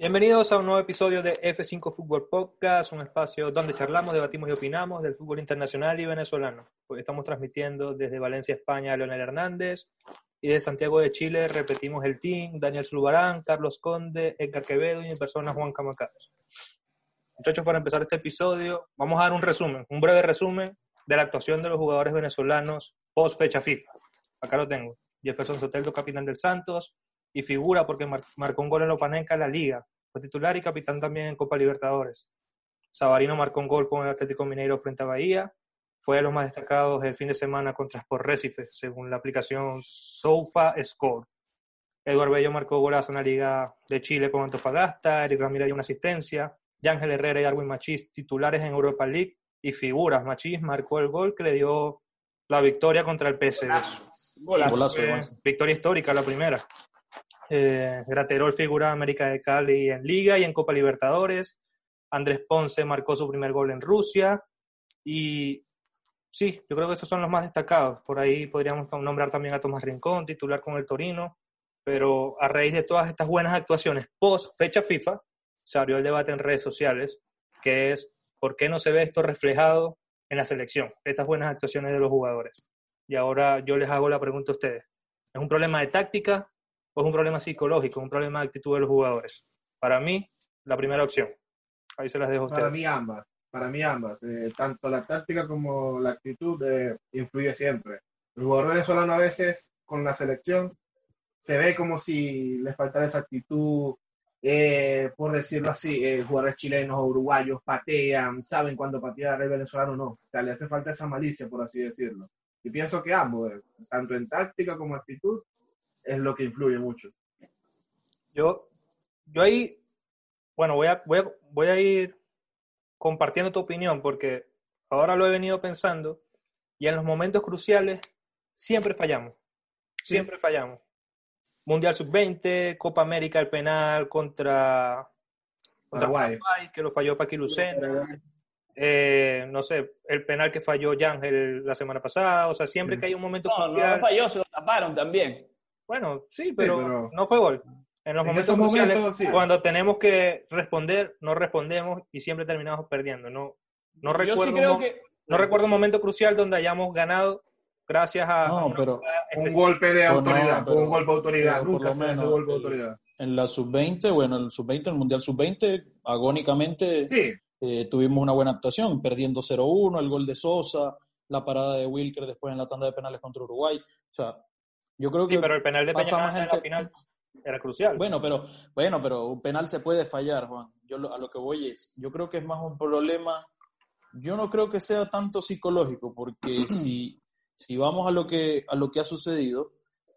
Bienvenidos a un nuevo episodio de F5 Fútbol Podcast, un espacio donde charlamos, debatimos y opinamos del fútbol internacional y venezolano. Estamos transmitiendo desde Valencia, España, Leonel Hernández y de Santiago de Chile repetimos el team, Daniel Zulbarán, Carlos Conde, Edgar Quevedo y mi persona Juan Camacados. Muchachos, para empezar este episodio, vamos a dar un resumen, un breve resumen de la actuación de los jugadores venezolanos post fecha FIFA. Acá lo tengo. Jefferson Soteldo, capitán del Santos, y figura porque marcó un gol en Lopanenca en la Liga. Fue titular y capitán también en Copa Libertadores. Sabarino marcó un gol con el Atlético Mineiro frente a Bahía. Fue de los más destacados el fin de semana contra Sport Recife, según la aplicación Sofa Score. Eduardo Bello marcó golazo en la Liga de Chile con Antofagasta. Eric Ramírez dio una asistencia. Yángel Herrera y Arwin Machís titulares en Europa League y figuras. Machís marcó el gol que le dio la victoria contra el PSV. Golazo. victoria histórica, la primera. Eh, Graterol figura América de Cali en Liga y en Copa Libertadores. Andrés Ponce marcó su primer gol en Rusia. Y sí, yo creo que esos son los más destacados. Por ahí podríamos nombrar también a Tomás Rincón, titular con el Torino. Pero a raíz de todas estas buenas actuaciones post fecha FIFA, se abrió el debate en redes sociales, que es por qué no se ve esto reflejado en la selección, estas buenas actuaciones de los jugadores. Y ahora yo les hago la pregunta a ustedes. ¿Es un problema de táctica o es un problema psicológico, un problema de actitud de los jugadores? Para mí, la primera opción. Ahí se las dejo a ustedes. Para mí ambas, para mí ambas. Eh, tanto la táctica como la actitud eh, influye siempre. El jugador venezolano a veces con la selección se ve como si les faltara esa actitud, eh, por decirlo así, eh, jugadores chilenos o uruguayos patean, saben cuándo patear, el venezolano no. O sea, le hace falta esa malicia, por así decirlo. Y pienso que ambos, eh, tanto en táctica como actitud, es lo que influye mucho. Yo, yo ahí, bueno, voy a, voy, a, voy a ir compartiendo tu opinión porque ahora lo he venido pensando y en los momentos cruciales siempre fallamos. Siempre fallamos. Mundial Sub-20, Copa América, el penal contra, contra Paraguay. que lo falló Paqui Lucena. Eh, no sé, el penal que falló Yangel la semana pasada. O sea, siempre que hay un momento no, No, falló, se lo taparon también. Bueno, sí, pero, no fue gol. En los momentos cruciales, cuando tenemos que responder, no respondemos y siempre terminamos perdiendo. No, no recuerdo, no recuerdo un momento crucial donde hayamos ganado gracias a, un golpe de autoridad, un golpe de autoridad, nunca se hace golpe de autoridad. En la sub-20, bueno, en el sub-20, en el Mundial sub-20, agónicamente eh, tuvimos una buena actuación, perdiendo 0-1, el gol de Sosa, la parada de Wilker después en la tanda de penales contra Uruguay. O sea, yo creo que. Sí, pero el penal de Peña en la final era crucial. Bueno, pero, bueno, pero un penal se puede fallar, Juan. Yo a lo que voy es, yo creo que es más un problema. Yo no creo que sea tanto psicológico, porque si, si vamos a lo que, a lo que ha sucedido,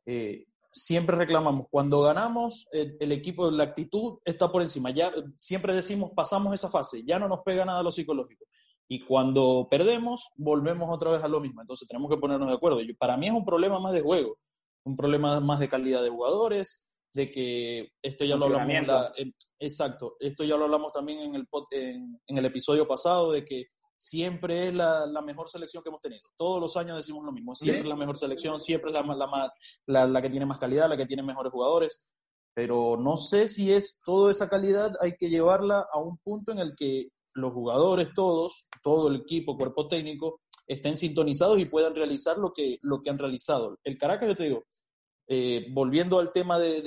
eh, siempre reclamamos, cuando ganamos, el, equipo, la actitud está por encima. Ya siempre decimos, pasamos esa fase, ya no nos pega nada lo psicológico. Y cuando perdemos, volvemos otra vez a lo mismo. Entonces tenemos que ponernos de acuerdo. para mí es un problema más de juego, un problema más de calidad de jugadores, de que esto ya lo hablamos. exacto, esto ya lo hablamos también en el, en, en el episodio pasado, de que siempre es la, mejor selección que hemos tenido. Todos los años decimos lo mismo, siempre es la mejor selección, siempre es la, la, la, que tiene más calidad, la que tiene mejores jugadores, pero no sé si es toda esa calidad, hay que llevarla a un punto en el que los jugadores todos, todo el equipo, cuerpo técnico, estén sintonizados y puedan realizar lo que, lo que han realizado. El Caracas, yo te digo, eh, volviendo al tema de,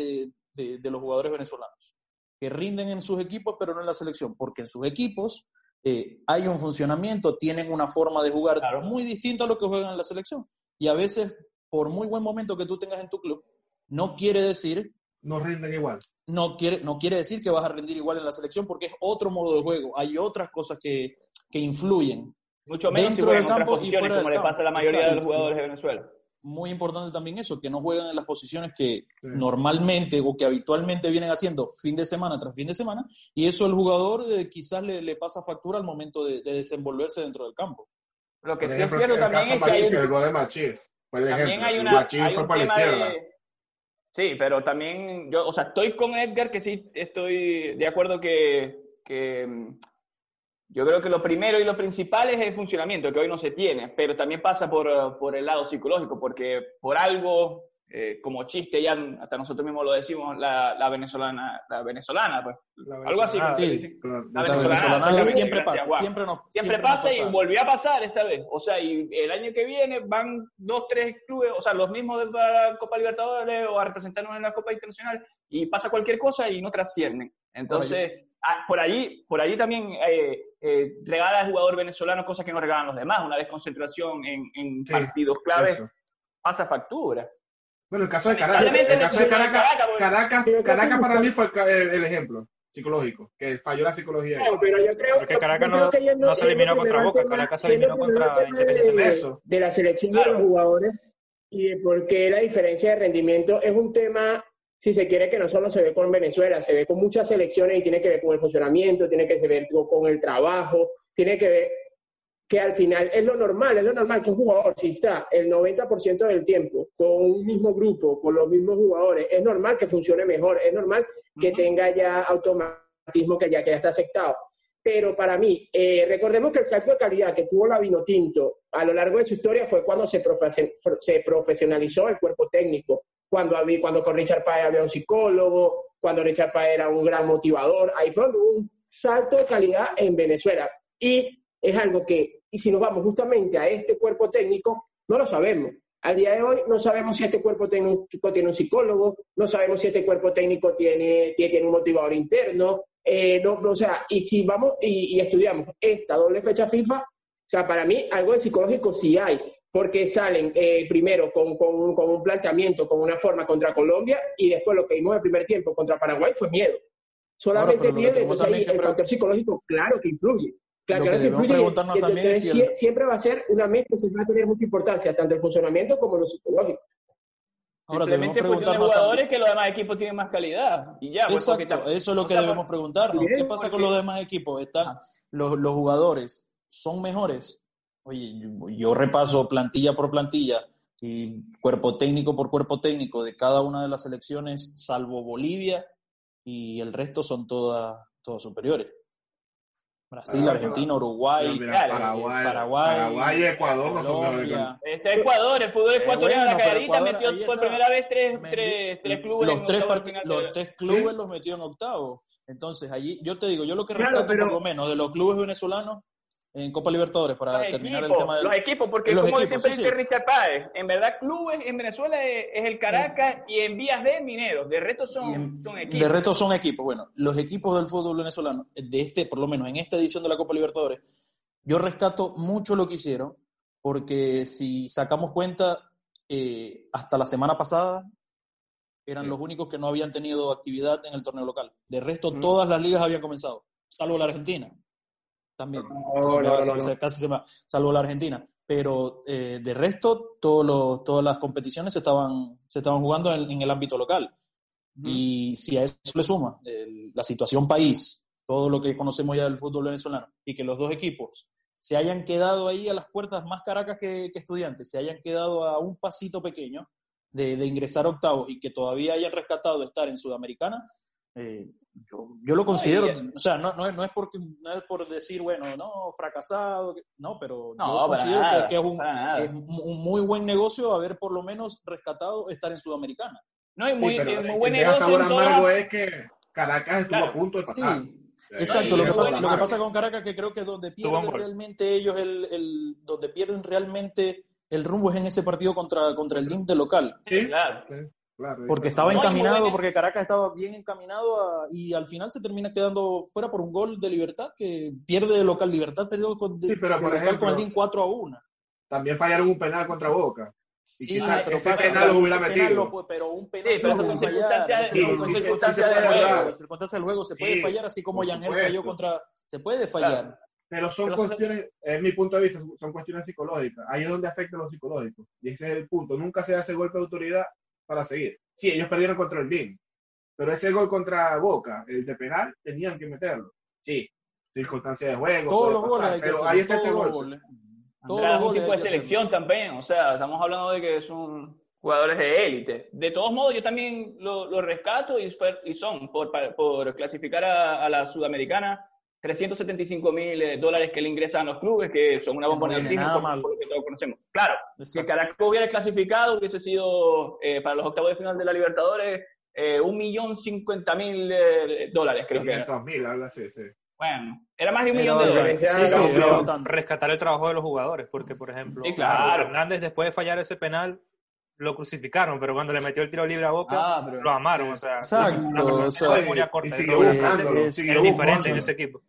de, de los jugadores venezolanos, que rinden en sus equipos, pero no en la selección, porque en sus equipos eh, hay un funcionamiento, tienen una forma de jugar muy distinta a lo que juegan en la selección. Y a veces, por muy buen momento que tú tengas en tu club, no quiere decir... No rinden igual. No quiere, no quiere decir que vas a rendir igual en la selección porque es otro modo de juego. Hay otras cosas que, que influyen. Mucho menos dentro del campo y fuera como le pasa a la mayoría de los jugadores de Venezuela. Muy importante también eso, que no juegan en las posiciones que normalmente o que habitualmente vienen haciendo fin de semana tras fin de semana, y eso el jugador eh, quizás le, le, pasa factura al momento de, desenvolverse dentro del campo. Lo que sí es cierto también es que hay un... el gol de Machís, por también hay una, hay fue para la izquierda. De... Sí, pero también yo, o sea, estoy con Edgar que sí estoy de acuerdo que, que mm, yo creo que lo primero y lo principal es el funcionamiento, que hoy no se tiene, pero también pasa por, por el lado psicológico, porque por algo eh, como chiste ya, hasta nosotros mismos lo decimos, la, la venezolana, la venezolana, pues, algo así. sí. Claro. La La venezolana, venezolana la siempre pasa, guau. siempre nos Siempre nos pasa y volvió a pasar esta vez. O sea, y el año que viene van dos, tres clubes, o sea, los mismos de la Copa Libertadores o a representarnos en la Copa Internacional y pasa cualquier cosa y no trascienden. Entonces, por allí, por allí también eh, eh, regala al jugador venezolano cosas que no regalan los demás. Una desconcentración en, en Sí, partidos claves Eso. pasa factura. Bueno, el caso de Caracas, el caso de necesito Caracas, Caracas, para mí fue el, el- ejemplo psicológico, que falló la psicología. No, pero yo creo, Porque yo Caracas creo no- que yendo- no se eliminó contra Boca, tema- Caracas se eliminó contra Independiente de, Eso. de la selección Claro. de los jugadores y de por qué la diferencia de rendimiento es un tema, si se quiere, que no solo se ve con Venezuela, se ve con muchas selecciones y tiene que ver con el funcionamiento, tiene que ver con el trabajo, tiene que ver que al final es lo normal, es lo normal que un jugador, si está el 90% del tiempo con un mismo grupo, con los mismos jugadores, es normal que funcione mejor, es normal que Ujú. tenga ya automatismo que ya, que ya está aceptado. Pero para mí, eh, recordemos que el salto de calidad que tuvo la Vinotinto a lo largo de su historia fue cuando se, profe- se profesionalizó el cuerpo técnico, cuando, había, cuando con Richard Paez había un psicólogo, cuando Richard Paez era un gran motivador, ahí fue un salto de calidad en Venezuela. Y es algo que, y si nos vamos justamente a este cuerpo técnico, no lo sabemos. Al día de hoy no sabemos si este cuerpo técnico tiene un psicólogo, no sabemos si este cuerpo técnico tiene, tiene un motivador interno, eh, o sea, y si vamos y, y estudiamos esta doble fecha FIFA, o sea, para mí algo de psicológico sí hay, porque salen eh, primero con, con, con un planteamiento, con una forma contra Colombia, y después lo que vimos en el primer tiempo contra Paraguay fue miedo. Solamente miedo, entonces ahí el factor psicológico, claro que influye. Claro, Lo claro que debemos influye. preguntarnos y también entonces es si el- sie- siempre va a ser una mezcla, siempre va a tener mucha importancia, tanto el funcionamiento como lo psicológico. Ahora Simplemente es cuestión de jugadores también- que los demás equipos tienen más calidad. Y ya, pues, Exacto, eso es lo que debemos preguntarnos. ¿Qué pasa con los demás equipos? ¿Están, los, los jugadores son mejores? Oye, yo, yo repaso plantilla por plantilla y cuerpo técnico por cuerpo técnico de cada una de las selecciones, salvo Bolivia, y el resto son todas, todas superiores. Brasil, Argentina, Uruguay, Mira, claro, Paraguay, Paraguay, Ecuador Colombia. Está Ecuador, el fútbol ecuatoriano, bueno, la cagadita metió por está. primera vez tres, Me- tres, tres clubes los en tres, los tres clubes Sí. los metió en octavo. Entonces, allí, yo te digo, yo lo que Claro, rescato pero- por lo menos de los clubes venezolanos en Copa Libertadores, para los terminar equipos, el tema del... los equipos, porque los como equipos, siempre sí, dice sí. Richard Páez, en verdad clubes en Venezuela es, es el Caracas y en Vías de Mineros, de resto son, y en- son equipos. de resto son equipos. Bueno, los equipos del fútbol venezolano, de este, por lo menos en esta edición de la Copa Libertadores, yo rescato mucho lo que hicieron, porque si sacamos cuenta, eh, hasta la semana pasada eran los únicos que no habían tenido actividad en el torneo local. De resto, Mm. todas las ligas habían comenzado, salvo la Argentina. También. No, Se me no, va- no, se- no. se- casi se me va, salvo la Argentina. Pero eh, de resto, todos los- todas las competiciones se estaban, se estaban jugando en, en el ámbito local. Y si a eso le suma el- la situación país, todo lo que conocemos ya del fútbol venezolano, y que los dos equipos se hayan quedado ahí a las puertas más caracas que, que estudiantes, se hayan quedado a un pasito pequeño de, de ingresar octavos y que todavía hayan rescatado de estar en Sudamericana, eh, yo, yo lo considero, y- o sea, no, no, es, no, es porque, no es por decir, bueno, no, fracasado, que- no, pero No, yo considero nada, que, que es, un, que es un muy buen negocio haber por lo menos rescatado estar en Sudamericana. No, y Sí, muy, pero y el muy buen negocio todas amargo es que Caracas estuvo Claro. a punto de pasar. Sí, Exacto, lo que, pasa, lo que pasa con Caracas que creo que donde pierden realmente ellos el, el- donde pierden realmente el rumbo es en ese partido contra, contra el DIM de local. Sí, Claro. Claro. Porque estaba No, y muy encaminado, porque Caracas estaba bien encaminado a- y al final se termina quedando fuera por un gol de Libertad que pierde de local. Libertad perdió con, de, Sí, pero por con el ejemplo, 4 a 1. También fallaron un penal contra Boca. Y Sí, quizás pero ese pasa- penal lo hubiera un penal metido. lo puede- pero un penal Sí, pero se esas puede son fallar. circunstancias- sí, sí, circunstancias del juego. Se Sí, puede fallar así como supuesto. falló contra... Se puede fallar. Claro. Pero son Pero cuestiones, es mi punto de vista, son cuestiones psicológicas. Ahí es donde afecta lo psicológico. Y ese es el punto. Nunca se hace golpe de autoridad para seguir. Sí, ellos perdieron contra el BIM. Pero ese gol contra Boca, el de penal, tenían que meterlo. Sí, circunstancias de juego. Todos los pasar, pero ahí está todos ese los gol. goles. Todos los un goles tipo de selección también, o sea, estamos hablando de que son jugadores de élite. De todos modos, yo también lo, lo rescato y, y son por, por clasificar a, a la sudamericana, 375 mil eh, dólares que le ingresan a los clubes, que son una bomba de oxígeno, por, por, lo que todos conocemos. Claro, Exacto. si Caracas hubiera clasificado, hubiese sido eh, para los octavos de final de la Libertadores eh, un millón cincuenta mil eh, dólares, creo que era. mil, algo así, sí. Bueno, era más de un millón de dólares. Sí, sí, pero rescatar el trabajo de los jugadores, porque, por ejemplo, Sí, claro. Hernández, después de fallar ese penal, lo crucificaron, pero cuando le metió el tiro libre a Boca, Ah, pero- lo amaron. O sea, Exacto, una persona o sea, corta. y siguió es- diferente en ese equipo.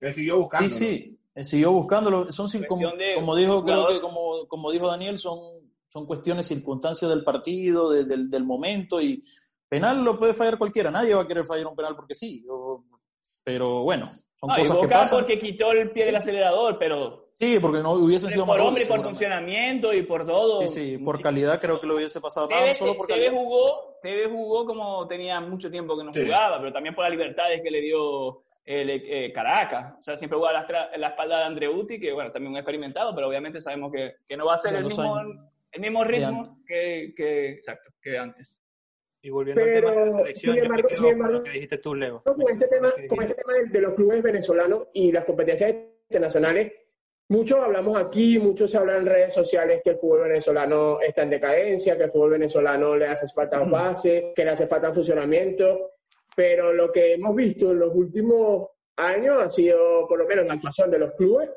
Él siguió buscando. Sí, sí, él siguió buscándolo. Son, como, de como dijo, creo que como, como dijo Daniel, son, son cuestiones, circunstancias del partido, de- del, del momento y penal lo puede fallar cualquiera. Nadie va a querer fallar un penal porque sí. o- pero bueno, son No, y cosas que Boca pasan. porque quitó el pie del acelerador, pero Sí, porque no hubiese sido por más hombre y por funcionamiento y por todo. Sí, sí, por calidad creo que lo hubiese pasado nada, Tevez, solo por jugó, Tevez jugó como tenía mucho tiempo que no Sí. jugaba, pero también por las libertades que le dio el, eh, Caracas. O sea, siempre jugaba a la, la espalda de Andreuti, que bueno, también un experimentado, pero obviamente sabemos que, que no va a ser el mismo, el mismo ritmo que, que, exacto, que antes. Y volviendo Pero, al tema de la selección, sin embargo- sin con embargo- lo que dijiste tú, Leo. con este tema, con este tema de, de los clubes venezolanos y las competencias internacionales, muchos hablamos aquí, muchos hablan en redes sociales que el fútbol venezolano está en decadencia, que el fútbol venezolano le hace falta base, que le hace falta funcionamiento, pero lo que hemos visto en los últimos años ha sido, por lo menos la actuación de los clubes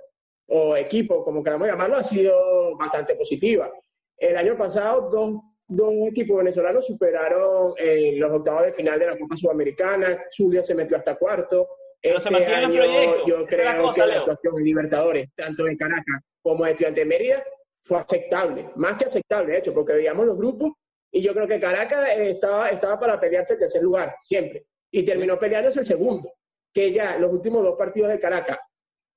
o equipos, como queramos llamarlo, ha sido bastante positiva. El año pasado, dos, dos equipos venezolanos superaron eh, los octavos de final de la Copa Sudamericana. Zulia se metió hasta cuarto. Pero se Este el año, proyecto, Yo la creo cosa, que la Leo. actuación en Libertadores, tanto de Caracas como de Estudiantes de Mérida, fue aceptable. Más que aceptable, de hecho, porque veíamos los grupos y yo creo que Caracas eh, estaba, estaba para pelearse el tercer lugar, siempre. Y terminó peleándose el segundo. Que ya los últimos dos partidos de Caracas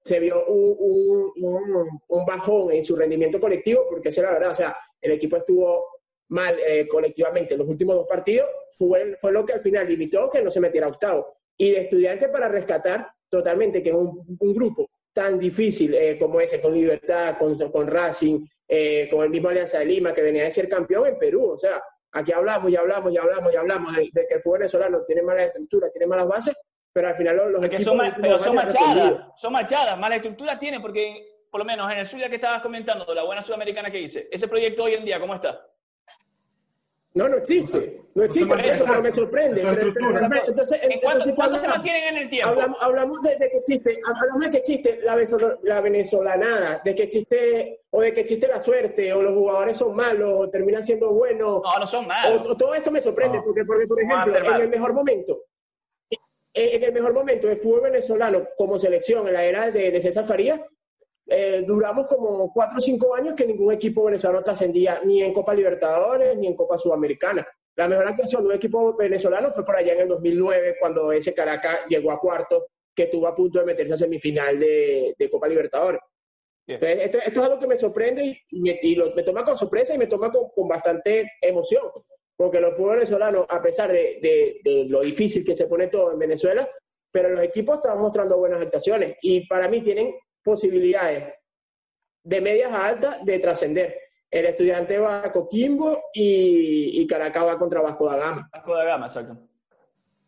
se vio un, un- un- bajón en su rendimiento colectivo, porque esa es la verdad, o sea, el equipo estuvo mal eh, colectivamente en los últimos dos partidos, fue, fue lo que al final limitó que no se metiera a octavo. Y de estudiantes para rescatar totalmente que un, un grupo tan difícil eh, como ese, con Libertad, con, con Racing, eh, con el mismo Alianza de Lima, que venía de ser campeón en Perú, o sea, aquí hablamos y hablamos y hablamos y hablamos de, de que el fútbol venezolano tiene malas estructuras, tiene malas bases, pero al final los, los equipos son, ma- últimos pero son machadas, son machadas, mala estructura tiene, porque por lo menos en el Zulia que estabas comentando, la buena sudamericana que hice, ese proyecto hoy en día, ¿cómo está? No, no existe. No existe, Eso por me sorprende. Pero- pero- estructura. pero- entonces, ¿En cuánto, entonces cuánto se hablamos- mantienen en el tiempo? hablamos, hablamos de, de que existe, hablamos de que existe la, la venezolanada, de que existe, o de que existe la suerte, o los jugadores son malos, o terminan siendo buenos, No, no son o, malos. o todo esto me sorprende, No. porque, porque, por ejemplo, en el mejor momento, en, en el mejor momento del fútbol venezolano como selección, en la era de, de César Farías, eh, duramos como cuatro o cinco años que ningún equipo venezolano trascendía ni en Copa Libertadores ni en Copa Sudamericana. La mejor actuación de un equipo venezolano fue por allá en el 2009, cuando ese Caracas llegó a cuarto, que estuvo a punto de meterse a semifinal de, de Copa Libertadores. Entonces, esto, esto es algo que me sorprende y, y me, y lo- me toma con sorpresa y me toma con, con bastante emoción, porque los fútbol venezolanos, a pesar de, de- de lo difícil que se pone todo en Venezuela, pero los equipos están mostrando buenas actuaciones y para mí tienen posibilidades de medias a altas de trascender. El estudiante va a Coquimbo y, y Caracas va contra Vasco da Gama. Vasco da Gama, exacto.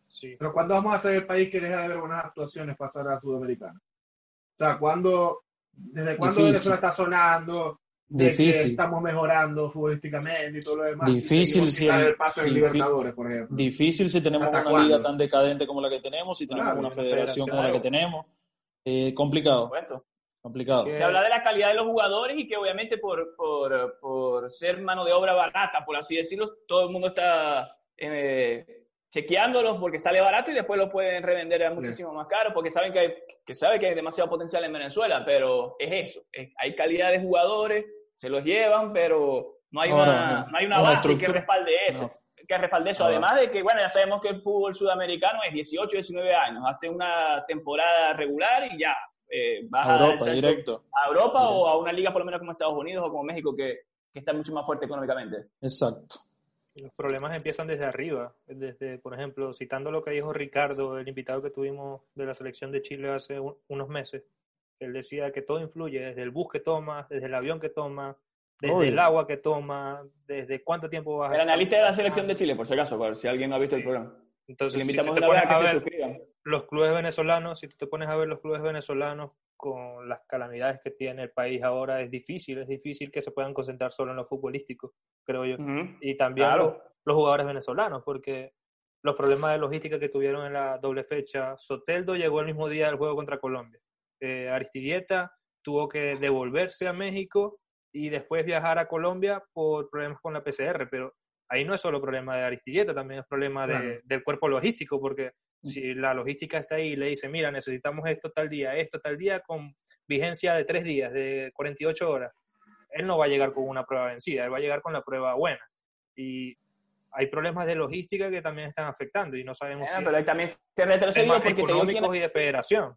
Sí. Pero ¿cuándo vamos a ser el país que deja de ver buenas actuaciones pasar a Sudamericana? O sea, ¿cuándo, ¿desde cuándo. Venezuela está sonando? De que Difícil. estamos mejorando futbolísticamente y todo lo demás. Difícil si el- paso Libertadores, por ejemplo. Difícil si tenemos ¿Hasta una cuándo? liga tan decadente como la que tenemos, si tenemos Claro, una una federación federación. como la que tenemos. Eh, complicado, Por supuesto. complicado. Se habla de la calidad de los jugadores y que obviamente por, por, por ser mano de obra barata, por así decirlo, todo el mundo está eh, chequeándolos porque sale barato y después lo pueden revender a muchísimo más caro porque saben que, hay, que sabe que hay demasiado potencial en Venezuela, pero es eso, es- hay calidad de jugadores, se los llevan, pero no hay Ahora, una, no hay una base que respalde eso. no. Que respalde eso, Ahora. además de que, bueno, ya sabemos que el fútbol sudamericano es 18, 19 años, hace una temporada regular y ya, eh, vas A Europa, directo. a Europa Directo. o a una liga por lo menos como Estados Unidos o como México que, que está mucho más fuerte económicamente. Exacto. Los problemas empiezan desde arriba, desde, por ejemplo, citando lo que dijo Ricardo, el invitado que tuvimos de la selección de Chile hace un- unos meses, él decía que todo influye, desde el bus que tomas, desde el avión que tomas, desde el agua que tomas, desde cuánto tiempo vas a El analista de la selección de Chile, por si acaso, por si alguien no ha visto el programa. Entonces, si tú te pones a a ver los clubes venezolanos, si tú te pones a ver los clubes venezolanos con las calamidades que tiene el país ahora, es difícil, es difícil que se puedan concentrar solo en lo futbolístico, creo yo. Y también Claro. los, los jugadores venezolanos, porque los problemas de logística que tuvieron en la doble fecha, Soteldo llegó el mismo día del juego contra Colombia. Eh, Aristigueta tuvo que devolverse a México y después viajar a Colombia por problemas con la PCR, pero ahí no es solo problema de Aristigueta, también es problema de- Claro. del cuerpo logístico, porque si la logística está ahí y le dice, mira, necesitamos esto tal día, esto tal día, con vigencia de tres días, de 48 horas, él no va a llegar con una prueba vencida, él va a llegar con la prueba buena. Y hay problemas de logística que también están afectando y no sabemos Bueno, si pero también se retrocedió porque te digo quién- económicos y de federación.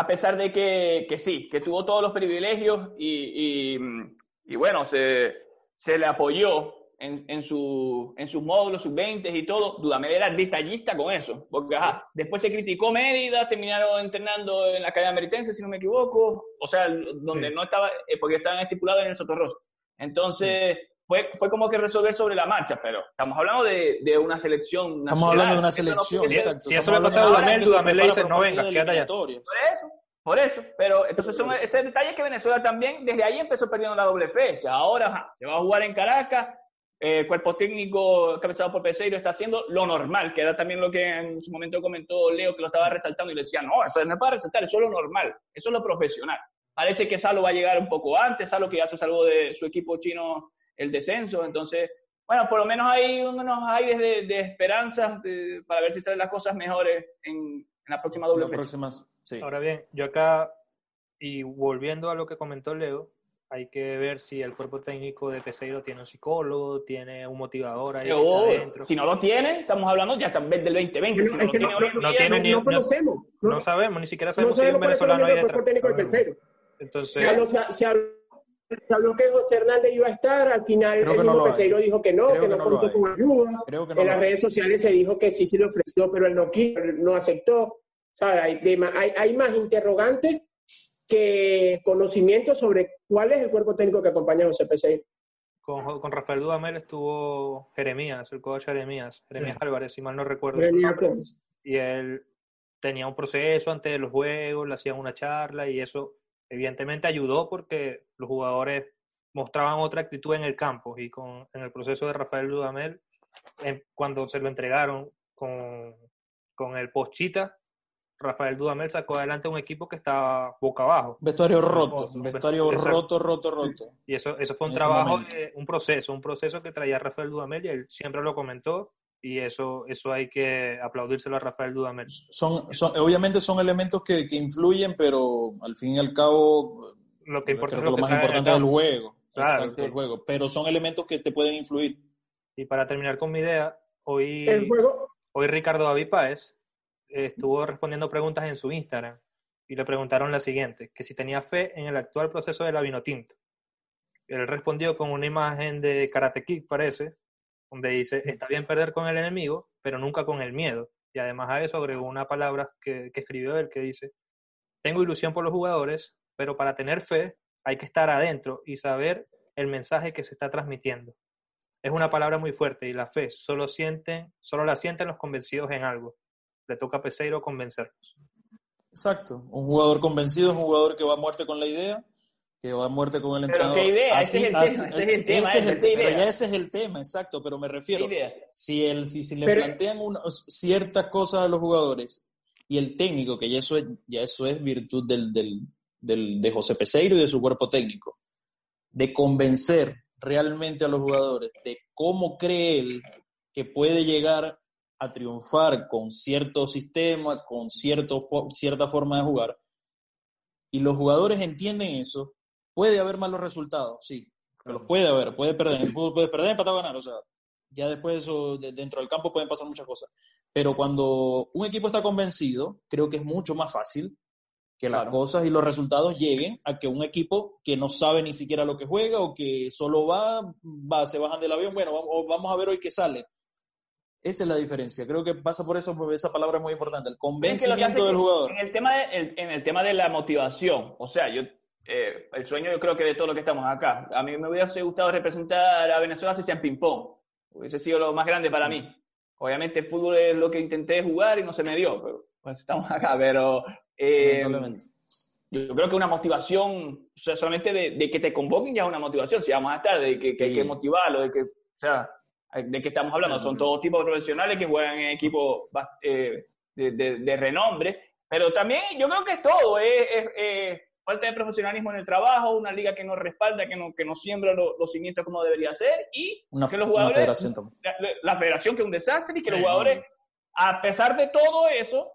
A pesar de que, que sí, que tuvo todos los privilegios y, y, y bueno, se, se le apoyó en, en, su, en sus módulos, sus 20 y todo. Dudamel era detallista con eso, porque ajá, después se criticó Mérida, terminaron entrenando en la Academia Meritense, si no me equivoco, o sea, donde Sí. no estaba, eh, porque estaban estipulados en el Sotorroso. Entonces, fue, fue como que resolver sobre la marcha, pero estamos hablando de, de una selección nacional. Estamos hablando de una no selección, exacto. Si eso le pasa a Dudamel, Dudamel le dice, no vengas, quédate allá. Por eso, por eso. Pero entonces son ese detalle que Venezuela también desde ahí empezó perdiendo la doble fecha. Ahora ajá, se va a jugar en Caracas. eh, el cuerpo técnico cabezado por Peseiro está haciendo lo normal, que era también lo que en su momento comentó Leo, que lo estaba resaltando y le decía, no, eso no es para resaltar, eso es lo normal, eso es lo profesional. Parece que Salo va a llegar un poco antes, Salo que ya se salvó de su equipo chino el descenso, entonces, bueno, por lo menos hay unos aires de, de esperanza de- para ver si salen las cosas mejores en, en la próxima doble Las fecha. próximas, sí. Ahora bien, yo acá, y volviendo a lo que comentó Leo, hay que ver si el cuerpo técnico de Peseiro tiene un psicólogo, tiene un motivador ahí que está adentro. si no lo tiene, estamos hablando ya hasta del 2020. Es Si que no lo no, tiene no día, tiene no, ni- no no- conocemos. No, No sabemos, ni siquiera no sabemos si hay un sabemos es el venezolano ahí técnico detrás. tercero. Entonces, Se habló, se, se habló, se habló que José Hernández iba a estar, al final Creo el no mismo hay. Peseiro dijo que no, Creo que que no, no contó con ayuda. Creo que no en las hay. redes sociales se dijo que sí se le ofreció, pero él no quiso, no aceptó. ¿Sabe? Hay, de- hay, hay más interrogantes que conocimientos sobre cuál es el cuerpo técnico que acompaña a José Peseiro. con, con Rafael Dudamel estuvo Jeremías, el coach Jeremías, Jeremías Álvarez, si mal no recuerdo. y él tenía un proceso antes de los juegos, le hacían una charla y eso evidentemente ayudó porque los jugadores mostraban otra actitud en el campo y con en el proceso de Rafael Dudamel, en- cuando se lo entregaron con, con el Pochita, Rafael Dudamel sacó adelante un equipo que estaba boca abajo. Vestuario roto, vestuario roto, roto, roto. Y eso, eso fue un trabajo, de- un proceso, un proceso que traía Rafael Dudamel y él siempre lo comentó y eso, eso hay que aplaudírselo a Rafael Dudamel. Son, son, obviamente son elementos que, que influyen, pero al fin y al cabo, Lo que importa creo que lo lo que más importante es el juego. Claro, Exacto, sí. el juego. Pero son elementos que te pueden influir. Y para terminar con mi idea, hoy, El juego, hoy Ricardo David Páez estuvo respondiendo preguntas en su Instagram y le preguntaron la siguiente, que si tenía fe en el actual proceso de la Vinotinto. Él respondió con una imagen de Karate Kid, parece, donde dice, está bien perder con el enemigo, pero nunca con el miedo. Y además a eso agregó una palabra que, que escribió él que dice, tengo ilusión por los jugadores, pero para tener fe hay que estar adentro y saber el mensaje que se está transmitiendo. Es una palabra muy fuerte y la fe solo, sienten, solo la sienten los convencidos en algo. Le toca a Peseiro convencerlos. Exacto. Un jugador convencido es un jugador que va a muerte con la idea, que va a muerte con el Pero entrenador. qué idea, ese es el tema, ese es el tema, ese es ese el es te- la pero idea. ya ese es el tema, exacto, pero me refiero, si, el, si, si le Pero- plantean una- ciertas cosas a los jugadores y el técnico, que ya eso es, ya eso es virtud del, del, del- de José Peseiro y de su cuerpo técnico, de convencer realmente a los jugadores de cómo cree él que puede llegar a triunfar con cierto sistema, con cierto, cierta forma de jugar, y los jugadores entienden eso, puede haber malos resultados, sí, los puede haber, puede perder, en el fútbol puedes perder, empatar o ganar, o sea, ya después de eso, de- dentro del campo pueden pasar muchas cosas, pero cuando un equipo está convencido, creo que es mucho más fácil que las Claro. cosas y los resultados lleguen a que un equipo que no sabe ni siquiera lo que juega o que solo va, va se bajan del avión, bueno, vamos, vamos a ver hoy qué sale. Esa es la diferencia. Creo que pasa por eso, porque esa palabra es muy importante, el Es que que convencimiento del jugador. En el tema de, en el tema de la motivación, o sea, yo eh, el sueño yo creo que de todos los que estamos acá. A mí me hubiese gustado representar a Venezuela si sea en ping-pong. Hubiese sido lo más grande para mí. Obviamente el fútbol es lo que intenté jugar y no se me dio, pero pues estamos acá, pero eh, yo creo que una motivación, o sea, solamente de, que te convoquen ya es una motivación, si vamos a estar, de que, hay que motivarlo, de que, o sea, de qué estamos hablando, son todos tipos de profesionales que juegan en equipos eh, de, renombre, pero también yo creo que es todo, es, falta de profesionalismo en el trabajo, una liga que nos respalda, que no, que no siembra los cimientos como debería ser, y que los jugadores, federación la, federación que es un desastre, y que los jugadores, a pesar de todo eso,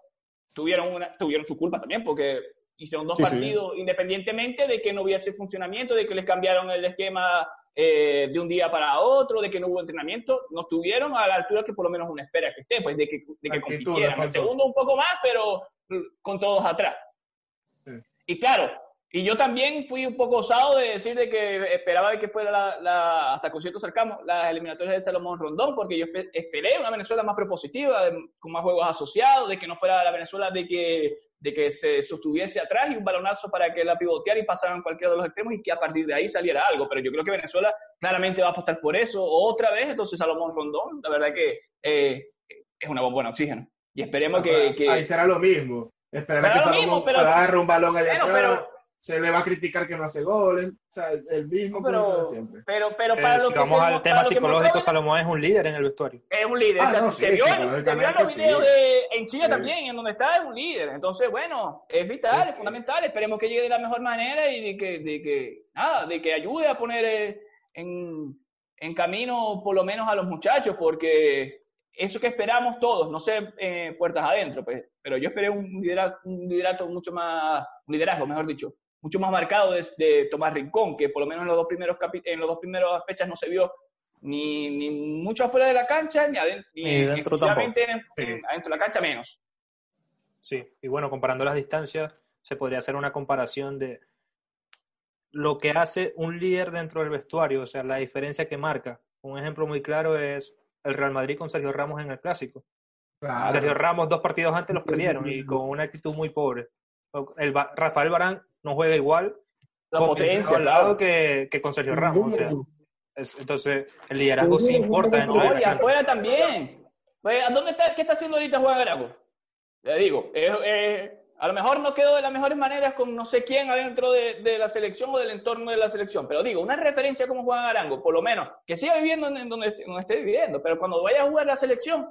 tuvieron, una, tuvieron su culpa también, porque hicieron dos partidos independientemente de que no hubiese funcionamiento, de que les cambiaron el esquema eh, de un día para otro, de que no hubo entrenamiento, no estuvieron a la altura que por lo menos uno espera que esté, pues de que, de que compitieran. El segundo un poco más, pero con todos atrás. Y claro, y yo también fui un poco osado de decir de que esperaba de que fuera la, hasta con cierto cercano las eliminatorias de Salomón Rondón, porque yo esperé una Venezuela más propositiva, con más juegos asociados, de que no fuera la Venezuela de que, de que se sostuviese atrás y un balonazo para que la pivoteara y pasaran cualquiera de los extremos y que a partir de ahí saliera algo. Pero yo creo que Venezuela claramente va a apostar por eso otra vez, entonces Salomón Rondón, la verdad que eh, es una bombona de oxígeno. Y esperemos ah, que, Ahí será lo mismo. Esperemos que Salomón agarre un balón allá atrás se le va a criticar que no hace goles, o sea, el mismo pero, de siempre. Pero, pero para lo si vamos al tema psicológico, Salomón es un líder en el vestuario. Es un líder, ah, se, vio, en los videos de, en Chile también, en donde está, es un líder. Entonces, bueno, es vital, es, fundamental, esperemos que llegue de la mejor manera y de que, de que nada, de que ayude a poner eh, en, en camino por lo menos a los muchachos, porque eso que esperamos todos, no sé, eh, puertas adentro, pues, pero yo esperé un liderazgo, un liderazgo mucho más, un liderazgo, mejor dicho, mucho más marcado de, Tomás Rincón, que por lo menos en los dos primeros en los dos primeros fechas no se vio ni, ni mucho afuera de la cancha, ni, adentro, ni, dentro adentro de la cancha menos. Sí, y bueno, comparando las distancias, se podría hacer una comparación de lo que hace un líder dentro del vestuario, o sea, la diferencia que marca. Un ejemplo muy claro es el Real Madrid con Sergio Ramos en el Clásico. Sergio Ramos dos partidos antes los perdieron y con una actitud muy pobre. El Rafael Barán no juega igual la potencia al lado que, que, con Sergio Ramos. entonces, el liderazgo sí importa. No, y afuera también. Pues, ¿dónde está, ¿Qué está haciendo ahorita Juan Arango? Le digo, a lo mejor no quedó de las mejores maneras con no sé quién adentro de, de, la selección o del entorno de la selección, pero digo, una referencia como Juan Arango, por lo menos, que siga viviendo en donde, esté viviendo, pero cuando vaya a jugar la selección,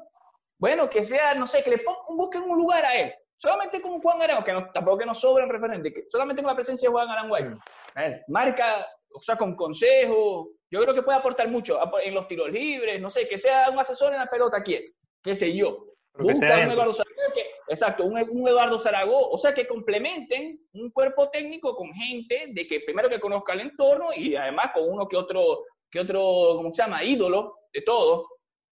bueno, que sea, no sé, que le ponga, busquen un lugar a él, solamente con Juan Arango, que no, tampoco que nos sobren referentes, que solamente con la presencia de Juan Arango marca, o sea, con consejos, yo creo que puede aportar mucho en los tiros libres, no sé, que sea un asesor en la pelota, ¿quién? ¿Qué sé yo? Busca un Eduardo Zaragoza, exacto, un, Eduardo Zaragoza, o sea, que complementen un cuerpo técnico con gente de que primero que conozca el entorno y además con uno que otro, que otro, ¿cómo se llama? Ídolo de todo,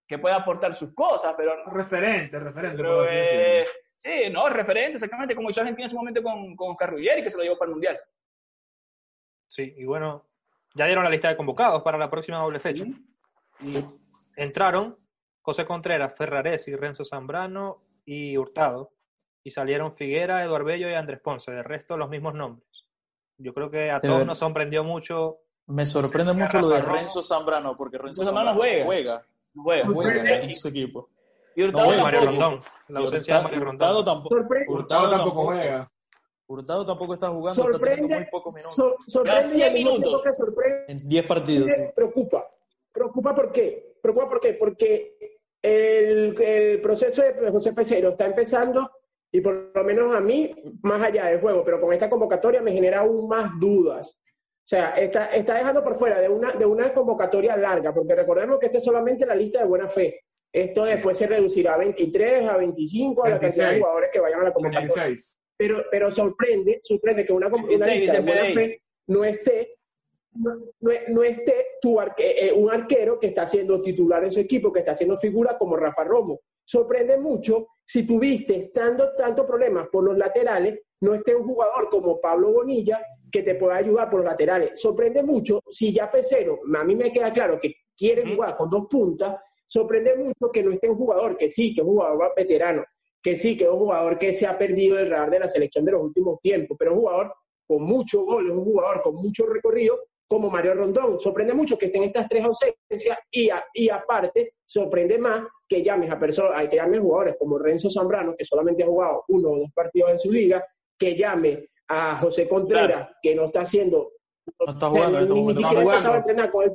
que pueda aportar sus cosas, pero... Referente, referente. Pero, eh, Sí, no, referente, exactamente, como hizo Argentina en ese momento con, con Oscar que se lo llevó para el Mundial. Sí, y bueno, ya dieron la lista de convocados para la próxima doble fecha. Y entraron José Contreras, Ferraresi, Renzo Zambrano y Hurtado. Y salieron Figuera, Eduardo Bello y Andrés Ponce. De resto, los mismos nombres. Yo creo que a todos nos sorprendió mucho. Me sorprende mucho lo de Renzo Zambrano, porque Renzo Zambrano, juega. Juega, juega, juega en su equipo. Y Hurtado no, Mario Rondón. La ausencia de Mario Rondón. Hurtado tampoco, Hurtado tampoco juega. Hurtado tampoco está jugando, sorprende, está muy pocos minutos. sorprende y al mismo tiempo que sorprende. En 10 partidos. Sí. Preocupa. Preocupa por qué. Preocupa por qué. Porque el, el proceso de José Pesero está empezando y por lo menos a mí, más allá del juego, pero con esta convocatoria me genera aún más dudas. O sea, está, está dejando por fuera de una, de una convocatoria larga, porque recordemos que esta es solamente la lista de buena fe. Esto después se reducirá a 23, a 25, a la cantidad de jugadores que vayan a la convocatoria. Pero, pero sorprende, sorprende que una, una lista de buena fe no esté, no, no, esté tu eh, un arquero que está siendo titular en su equipo, que está haciendo figura como Rafa Romo. Sorprende mucho si tuviste, estando tantos problemas por los laterales, no esté un jugador como Pablo Bonilla que te pueda ayudar por los laterales. Sorprende mucho si ya Pesero, a mí me queda claro que quiere jugar con dos puntas, sorprende mucho que no esté un jugador que sí, que es un jugador veterano, que sí, que es un jugador que se ha perdido el radar de la selección de los últimos tiempos, pero un jugador con mucho gol, un jugador con mucho recorrido, como Mario Rondón. Sorprende mucho que estén estas tres ausencias y, y aparte sorprende más que llames a personas, que llames jugadores como Renzo Zambrano, que solamente ha jugado uno o dos partidos en su liga, que llame a José Contreras, que no está haciendo, no está jugando, este ni, ni siquiera sabe entrenar con el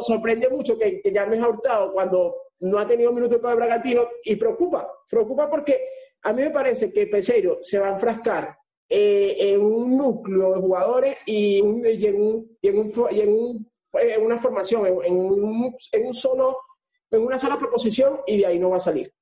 sorprende mucho que, que llames a Hurtado cuando no ha tenido minutos para el Bragantino y preocupa, preocupa porque a mí me parece que Peseiro se va a enfrascar eh, en un núcleo de jugadores y, un, y, en, un, y, en, un, y en, un, en, una formación, en, un, en, un solo, en una sola proposición y de ahí no va a salir.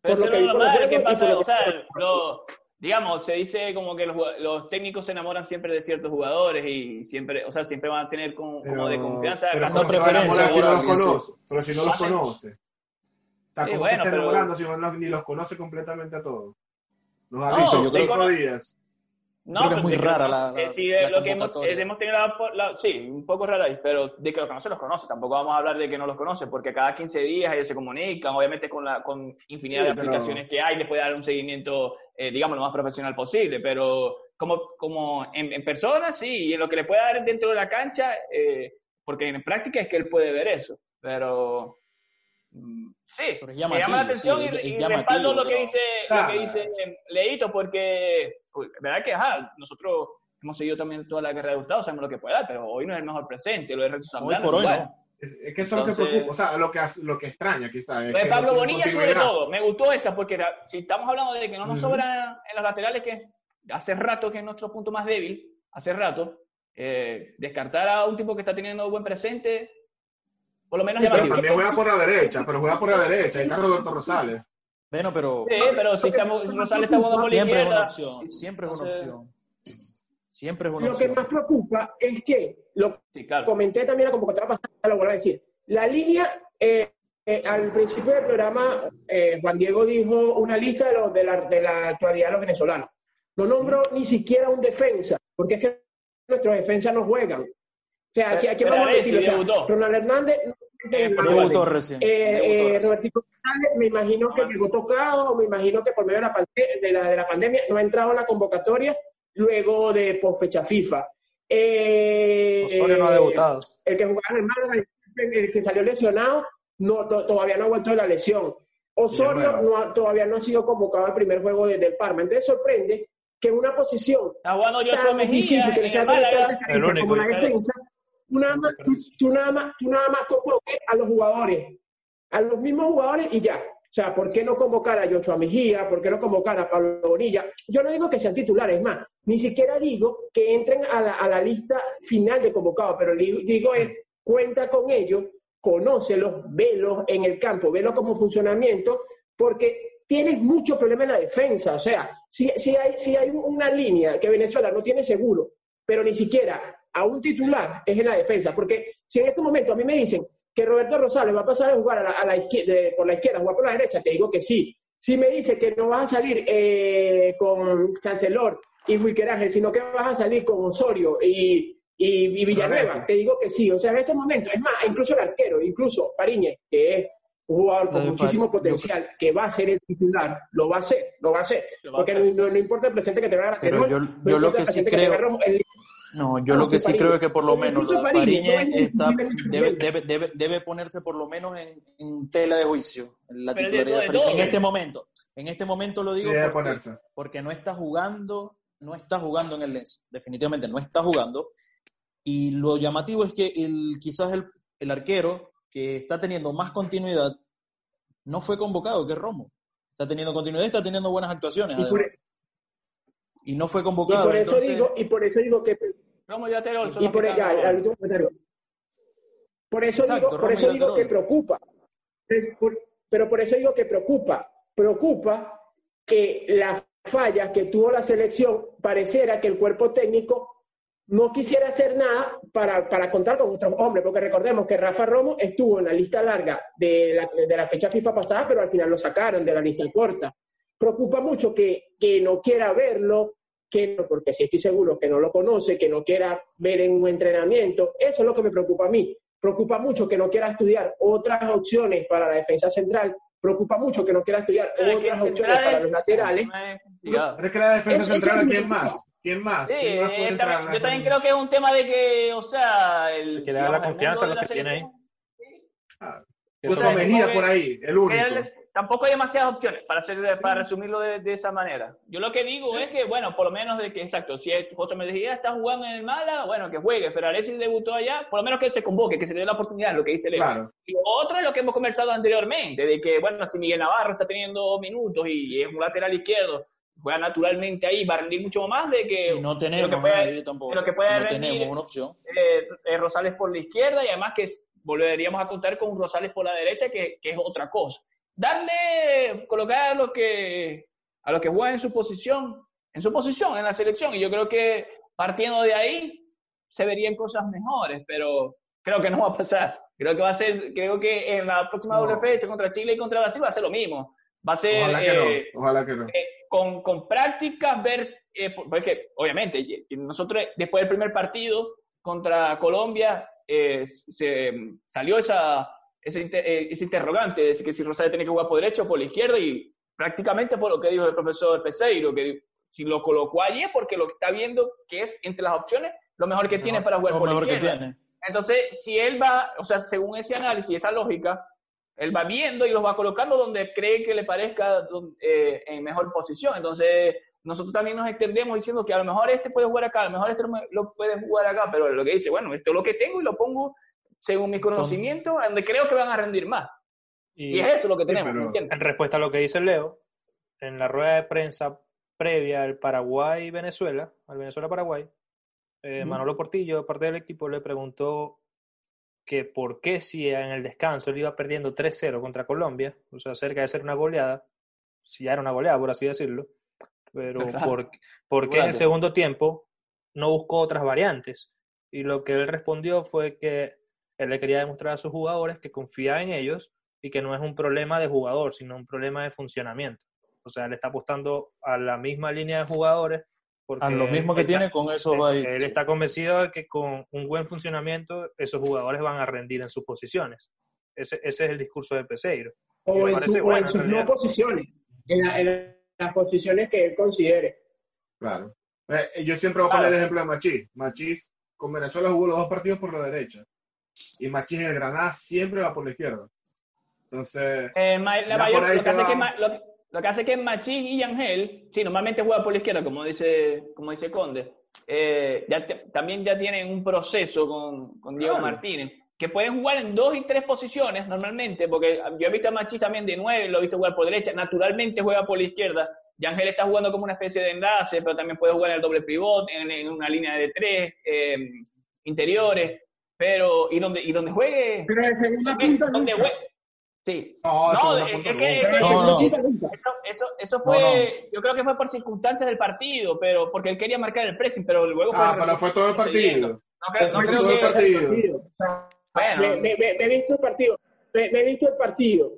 Pero eso es lo que pasa, o sea, lo, digamos, se dice como que los, los, técnicos se enamoran siempre de ciertos jugadores y siempre, o sea, siempre van a tener como, pero, como de confianza. Pero no preferencia si no los conoce, pero si no los conoce. O sea, sí, ¿cómo bueno, se está enamorando pero... si no, ni los conoce completamente a todos? Los ha visto no, cinco días. No, pero es muy rara la, la, eh, sí, la lo que hemos, hemos tenido la, la, sí, un poco rara ahí, pero de que los conoce, los conoce. Tampoco vamos a hablar de que no los conoce, porque cada 15 días ellos se comunican, obviamente con, la, con infinidad sí, de aplicaciones pero... que hay, les puede dar un seguimiento, eh, digamos, lo más profesional posible, pero como, como en, en persona, sí, y en lo que le puede dar dentro de la cancha, eh, porque en práctica es que él puede ver eso, pero mm, sí, pero me llama la atención sí, y, y respaldo lo que dice, ah. lo que dice Leito, porque verdad que ajá, nosotros hemos seguido también toda la carrera de Gustavo, sabemos lo que puede dar, pero hoy no es el mejor presente, lo de Renzo Zambrano. Hoy por hoy no. Es, es, que eso es lo que preocupa, o sea, lo que, lo que extraña quizás. Pues Pablo Bonilla sobre todo, me gustó esa, porque era, si estamos hablando de que no nos uh -huh. sobran en los laterales, que hace rato que es nuestro punto más débil, hace rato, eh, descartar a un tipo que está teniendo buen presente, por lo menos sí, pero también juega por la derecha, pero juega por la derecha, ahí está Roberto Rosales. Bueno, pero. Sí, pero si estamos, Rosales está jugando por Siempre la es una opción. Siempre es una opción. Siempre es una lo opción. que más preocupa es que, lo sí, claro. comenté también la convocatoria pasada, lo vuelvo a decir. La línea, eh, eh, al principio del programa, eh, Juan Diego dijo una lista de, lo, de, la, de la actualidad de los venezolanos. No nombró ni siquiera un defensa, porque es que nuestros defensas no juegan. O sea, aquí, aquí vamos a decir, o sea, Ronald Hernández Debutó recién. Eh, eh, Robertico González, me imagino que llegó tocado, me imagino que por medio de la, de la, de la pandemia no ha entrado en la convocatoria luego de por fecha FIFA. Eh, Osorio no ha debutado. El que jugaba en el Málaga, el que salió lesionado, no, to, todavía no ha vuelto de la lesión. Osorio no ha, todavía no ha sido convocado al primer juego desde el Parma. Entonces sorprende que en una posición tan Mejía, difícil que le sea como la defensa, tú nada más, tú, tú, nada más, tú nada más convoques a los jugadores, a los mismos jugadores y ya. O sea, ¿por qué no convocar a Yochoa Mejía? ¿Por qué no convocar a Pablo Bonilla? Yo no digo que sean titulares, más, ni siquiera digo que entren a la, a la lista final de convocados, pero digo es, cuenta con ellos, conócelos, velos en el campo, velos como funcionamiento, porque tienes mucho problema en la defensa. O sea, si, si, hay, si hay una línea que Venezuela no tiene seguro, pero ni siquiera a un titular es en la defensa. Porque si en este momento a mí me dicen que Roberto Rosales va a pasar a jugar a la, a la izquierda, de, por la izquierda, jugar por la derecha, te digo que sí. Si me dice que no vas a salir eh, con Cancelor y Wilker Ángel, sino que vas a salir con Osorio y, y, y Villanueva, no, te digo que sí. O sea, en este momento, es más, incluso el arquero, incluso Fariñez, que es un jugador con muchísimo potencial que va a ser el titular, lo va a hacer, lo va a hacer. Porque no, no, importa el presente que te va a Pero yo, yo lo que sí creo... Que el, no, yo lo que sí creo es que por lo menos Fariñez está, debe, debe, debe, debe, ponerse por lo menos en, en tela de juicio en la titularidad de Fariñez. En este momento, en este momento lo digo sí, porque, porque, no está jugando, no está jugando en el Lens, definitivamente no está jugando. Y lo llamativo es que el, quizás el, el arquero que está teniendo más continuidad no fue convocado, que es Romo. Está teniendo continuidad, está teniendo buenas actuaciones. Y, por, y no fue convocado. Y por eso, entonces... digo, y por eso digo que Romo ya te y por, ya, al último comentario. Por eso Exacto, digo, por eso digo que preocupa. pero por eso digo que preocupa. Preocupa que las fallas que tuvo la selección pareciera que el cuerpo técnico no quisiera hacer nada para, para contar con otros hombres, porque recordemos que Rafa Romo estuvo en la lista larga de la, de la fecha FIFA pasada, pero al final lo sacaron de la lista corta. Preocupa mucho que, que no quiera verlo, que no, porque sí estoy seguro que no lo conoce, que no quiera ver en un entrenamiento, eso es lo que me preocupa a mí. Preocupa mucho que no quiera estudiar otras opciones para la defensa central, preocupa mucho que no quiera estudiar Pero otras opciones para los laterales. Pero es que la defensa central más. ¿Quién más? Sí, ¿Quién más puede eh, también- yo también creo que es un tema de que, o sea, el, Que le da la confianza a los que tiene ahí. Ah, Mejía por ahí, el único. que tampoco hay demasiadas opciones para hacer para resumirlo de, de esa manera. Yo lo que digo es que, bueno, por lo menos de que, exacto, si José Mejía está jugando en el Mala, bueno, que juegue. Ferraresi debutó allá, por lo menos que se convoque, que se le dé la oportunidad, lo que dice Leo. Claro. Y otro es lo que hemos conversado anteriormente, de que, bueno, si Miguel Navarro está teniendo minutos y es un lateral izquierdo, juega naturalmente ahí, va a rendir mucho más de que... Y no tenemos lo que puede- nadie tampoco. lo que puede no rendir- tenemos una opción. eh, eh, Rosales por la izquierda y además que volveríamos a contar con Rosales por la derecha, que, que es otra cosa. Darle, colocar a los que a los que juegan en su posición, en su posición, en la selección, y yo creo que partiendo de ahí se verían cosas mejores, pero creo que no va a pasar. Creo que va a ser, creo que en la próxima No. doble fecha contra Chile y contra Brasil va a ser lo mismo. Va a ser Ojalá que eh, no, ojalá que no. eh, con, con prácticas ver, eh, por- porque obviamente nosotros después del primer partido contra Colombia eh, se salió esa, ese, inter- eh, ese interrogante de que si Rosales tenía que jugar por derecha o por la izquierda y prácticamente fue lo que dijo el profesor Peseiro, que si lo colocó allí es porque lo que está viendo que es entre las opciones lo mejor que tiene para jugar por la mejor que izquierda. tiene. Entonces, si él va, o sea, según ese análisis, esa lógica, él va viendo y los va colocando donde cree que le parezca eh, en mejor posición. Entonces, nosotros también nos extendemos diciendo que a lo mejor este puede jugar acá, a lo mejor este lo puede jugar acá, pero lo que dice, bueno, esto es lo que tengo y lo pongo según mi conocimiento, donde creo que van a rendir más. Y, Y es eso lo que Sí, tenemos, pero- ¿me entiendes? en respuesta a lo que dice Leo, en la rueda de prensa previa al Paraguay-Venezuela, al Venezuela-Paraguay, eh. Manolo Portillo, parte del equipo, le preguntó que por qué si en el descanso él iba perdiendo 3-0 contra Colombia, o sea, cerca de ser una goleada, si ya era una goleada, por así decirlo, pero Claro. por, por qué en el segundo tiempo no buscó otras variantes. Y lo que él respondió fue que él le quería demostrar a sus jugadores que confía en ellos y que no es un problema de jugador, sino un problema de funcionamiento. O sea, le está apostando a la misma línea de jugadores. Porque A lo mismo que él- tiene, con eso va a ir. él está convencido de que con un buen funcionamiento esos jugadores van a rendir en sus posiciones. Ese, ese es el discurso de Peseiro. O en, su- o sus no realidad. posiciones, en, la- en las posiciones que él considere. Claro. Eh, yo siempre voy a Claro. poner el ejemplo de Machís. Machís con Venezuela jugó los dos partidos por la derecha. Y Machís en el Granada siempre va por la izquierda. Entonces, Eh, la mayor- lo, que hace que, lo, lo que hace que Machís y Ángel, sí, normalmente juega por la izquierda, como dice, como dice Conde, eh, ya te- también ya tienen un proceso con, con Diego Claro. Martínez, que pueden jugar en dos y tres posiciones normalmente, porque yo he visto a Machís también de nueve, lo he visto jugar por derecha, naturalmente juega por la izquierda, y Ángel está jugando como una especie de enlace, pero también puede jugar en el doble pivot, en, en una línea de tres, eh, interiores, pero, y donde, y donde juegue... Pero de segunda punta donde nunca. jue- Sí. no, No, es- punta es que- No. Eso, eso, eso No, fue, yo creo que fue por circunstancias del partido, pero porque él quería marcar el pressing, pero luego Ah, fue pero fue todo el partido. No Fue creo todo el partido. O sea, Bueno. me, me- me- me he visto el partido. Me, me he visto el partido.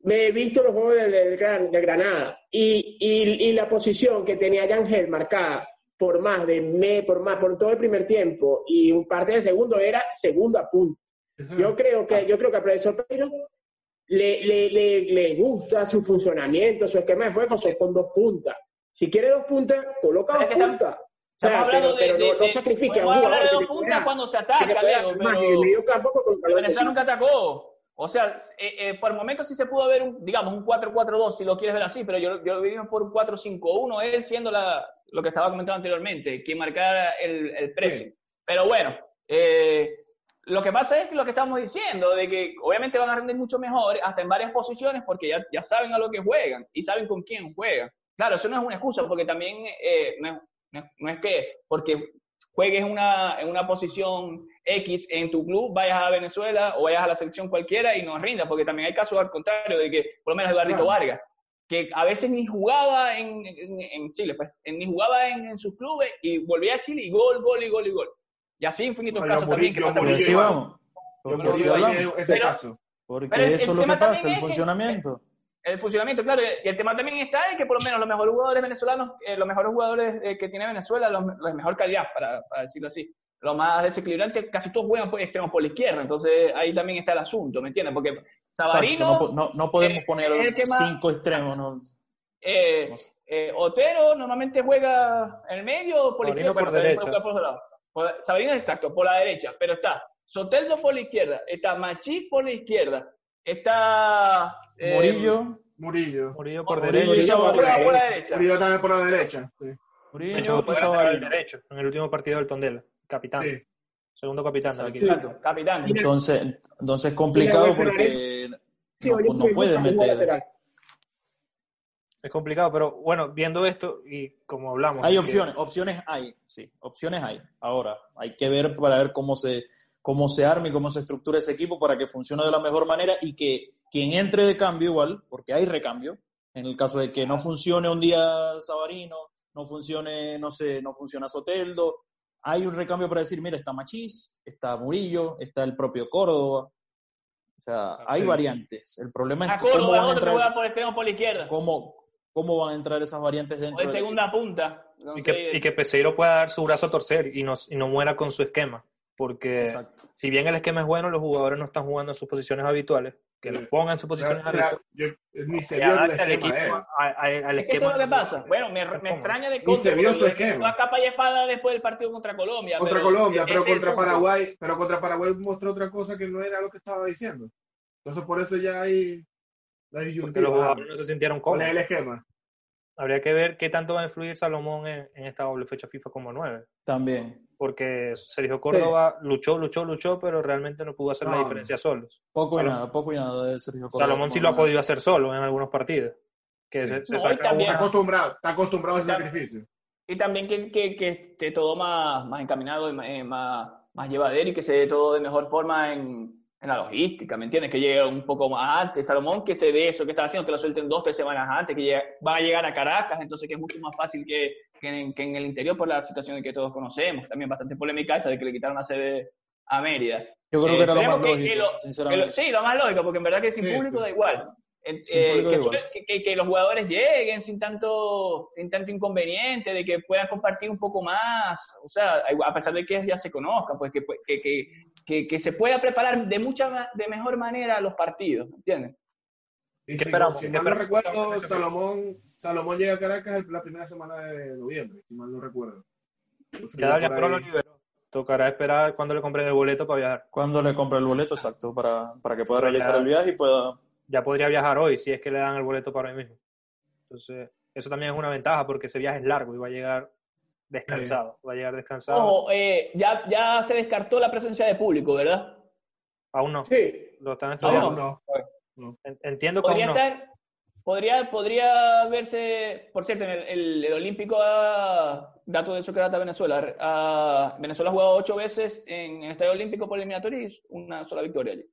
Me he visto los juegos del, del Gran- de Granada. Y, y, y la posición que tenía Yangel marcada por más de me, por más, por todo el primer tiempo y un parte del segundo era segunda punta. Eso- Yo creo que, yo creo que al profesor Pereiro le, le, le, le gusta su funcionamiento, su esquema de juego, son con dos puntas. Si quiere dos puntas, coloca dos puntas. O sea, pero, pero de, no, de- no sacrifique a un jugador que dos te pueda- cuando se ataca, Leo, pero en el medio campo con el balón Venezuela nunca atacó. O sea, eh, eh, por momentos sí se pudo ver, un, digamos, un 4-4-2, si lo quieres ver así, pero yo, yo lo vimos por un 4-5-1, él siendo la, lo que estaba comentando anteriormente, quien marcara el, el pressing. Pero bueno, eh, lo que pasa es que lo que estamos diciendo, de que obviamente van a rendir mucho mejor, hasta en varias posiciones, porque ya, ya saben a lo que juegan y saben con quién juegan. Claro, eso no es una excusa, porque también no, no no es que porque juegues una, en una posición X en tu club, vayas a Venezuela o vayas a la selección cualquiera y no rindas, porque también hay casos al contrario, de que, por lo menos Eduardito Claro. Vargas, que a veces ni jugaba en, en- en Chile, pues, ni jugaba en, en sus clubes y volvía a Chile y gol, gol y gol y gol. Y así infinitos No, casos morí- también que pasan por Porque hablamos. ese Pero- caso. Porque Pero eso es lo que pasa, el que- funcionamiento. El funcionamiento, claro, y el tema también está en que por lo menos los mejores jugadores venezolanos, eh, los mejores jugadores eh, que tiene Venezuela, los, los de mejor calidad, para, para decirlo así, los más desequilibrantes, casi todos juegan por extremos por la izquierda, entonces ahí también está el asunto, ¿me entiendes? Porque Exacto, Sabarino no, no, no podemos eh, poner cinco extremos. ¿no? Eh, eh, Otero normalmente juega en el medio o por la izquierda. por Bueno, derecha. por Sabarino es exacto, por la derecha, pero está Soteldo por la izquierda, está Machís por la izquierda, está eh, Murillo, Murillo. Murillo por Murillo derecha. y Sabarino. por la derecha. Murillo también por la derecha. Sí. Murillo De hecho, derecho en el último partido del Tondela. Capitán. Sí. Segundo capitán del Exacto. equipo. Exacto, capitán. Entonces, entonces es complicado la porque Sí, no, no un meter. Es complicado, pero bueno, viendo esto y como hablamos. Hay que- opciones, opciones hay, sí, opciones hay. Ahora, hay que ver para ver cómo se, cómo se arma y cómo se estructura ese equipo para que funcione de la mejor manera y que quien entre de cambio igual, porque hay recambio, en el caso de que no funcione un día Sabarino, no funcione, no sé, no funciona Soteldo, hay un recambio para decir, mira, está Machís, está Murillo, está el propio Córdoba. O sea, hay Sí. variantes. El problema es que cómo van a entrar, juega por extremo por la izquierda, cómo, cómo van a entrar esas variantes o dentro de del segunda punta. No Y sé, que, y que Peseiro pueda dar su brazo a torcer y no, y no muera con su esquema. Porque Exacto. si bien el esquema es bueno, los jugadores no están jugando en sus posiciones habituales. Que Sí. los pongan en sus posiciones habituales. yo- ni se Que vio el esquema equipo a- a- al Es que eso esquema. es lo que pasa. Bueno, me, me extraña de Ni se vio su esquema. a capa y espada después del partido contra Colombia. Contra pero Colombia, pero contra punto. Paraguay, pero contra Paraguay mostró otra cosa que no era lo que estaba diciendo. Entonces por eso ya hay la Porque disyuntiva. los jugadores no se sintieron ¿Cuál es cómodos. el esquema? Habría que ver qué tanto va a influir Salomón en, en esta doble fecha FIFA como 9. También. Porque Sergio Córdoba luchó, luchó, luchó, pero realmente no pudo hacer la No. diferencia solos. Poco y nada, poco y nada de Sergio Córdoba. Salomón sí lo ha podido hacer solo en algunos partidos. Que Sí. se, se No, saca también- Está acostumbrado, está acostumbrado a ese sacrificio. Y también que, que, que esté todo más, más encaminado y más, eh, más, más llevadero y que se dé todo de mejor forma en, en la logística, ¿me entiendes? Que llegue un poco más antes. Salomón, que se dé eso que está haciendo, que lo suelten dos, tres semanas antes, que llegue- va a llegar a Caracas, entonces que es mucho más fácil que, que, en, que en el interior por la situación que todos conocemos. También bastante polémica esa de que le quitaron la sede a Mérida. Yo creo Eh, que era lo esperemos más que- lógico, que lo- Que sinceramente. lo- sí, lo más lógico, porque en verdad que sin Sí, público sí. da igual. Eh, eh, que, igual. que- los jugadores lleguen sin tanto, sin tanto inconveniente, de que puedan compartir un poco más, o sea, a pesar de que ya se conozcan, pues que, que, que, que, que se pueda preparar de mucha de mejor manera los partidos, ¿entiendes? Y ¿Qué si, esperamos? si ¿Qué mal no recuerdo, Salomón, Salomón llega a Caracas la primera semana de noviembre, si mal no recuerdo. Entonces, Ya por Pro lo liberó. Tocará esperar cuando le compren el boleto para viajar. Cuando le compre el boleto, exacto, para, para que pueda realizar ya- el viaje y pueda... Ya podría viajar hoy si es que le dan el boleto para hoy mismo. Entonces, eso también es una ventaja porque ese viaje es largo y va a llegar descansado. Va a llegar descansado. Ojo, eh, ya, ya se descartó la presencia de público, ¿verdad? Aún no. Sí, Lo están estudiando. no. En- Entiendo Podría no. estar, podría, podría verse, por cierto, en el, el- el Olímpico, ah, dato de eso que data Venezuela, ah, Venezuela ha jugado ocho veces en el Estadio Olímpico por eliminatoria y una sola victoria allí.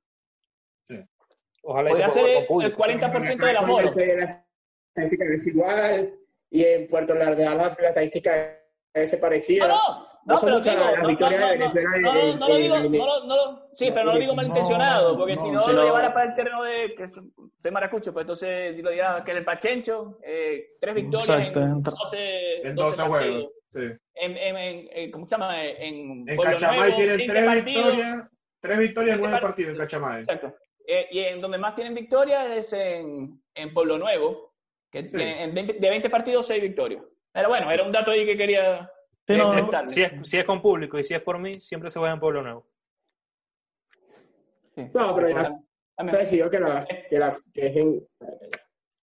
Ojalá Podría ser el público. 40% de la se- la estadística es igual y en Puerto Lardea la, estadística es parecida. No, no, No pero muchas digo, las no, victorias no, de Venezuela no, en- no, no lo en- digo, en- no lo- no lo- sí, pero no lo digo malintencionado, porque si no, lo no- llevara para el terreno de que soy maracucho, pues entonces lo diría que era el Pachencho, eh, tres victorias Exacto, en entra- 12, En 12 12 juegos. partidos. Sí. En, en, en- en- ¿cómo se llama? En, En Cachamay tienen 20 tres victorias, tres victorias, nueve par- partidos en Cachamay. Exacto. Eh, y en donde más tienen victorias es en, en Pueblo Nuevo, que tienen en 20 de 20 partidos, 6 victorias. Pero bueno, era un dato ahí que quería Sí, no, eh, no. comentarle. Si es, si es con público y si es por mí, siempre se juega en Pueblo Nuevo. Sí. No, pero ya está decidido que, la, que, la, que es en...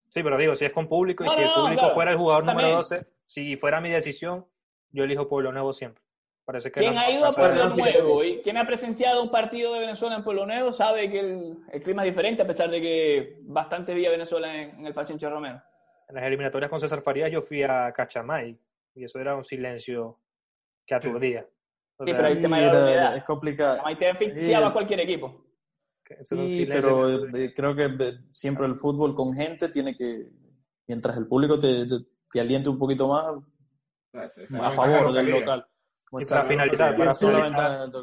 Sí, pero digo, si es con público y No, si el público claro. fuera el jugador También. número 12, si fuera mi decisión, yo elijo Pueblo Nuevo siempre. Parece que Quien ha ido a Pueblo Nuevo y quien ha presenciado un partido de Venezuela en Pueblo Nuevo sabe que el, el clima es diferente, a pesar de que bastante vía Venezuela en, en el Pachencho Romero. En las eliminatorias con César Farías yo fui a Cachamay y eso era un silencio que aturdía. O Sí, sea, pero el tema de Era- unidad. es complicado. Ahí te asfixiaba a cualquier equipo. Sí, pero que eh, creo que siempre el fútbol con gente tiene que, mientras el público te, te, te aliente un poquito más, es a favor del local. Y para finalizar, para.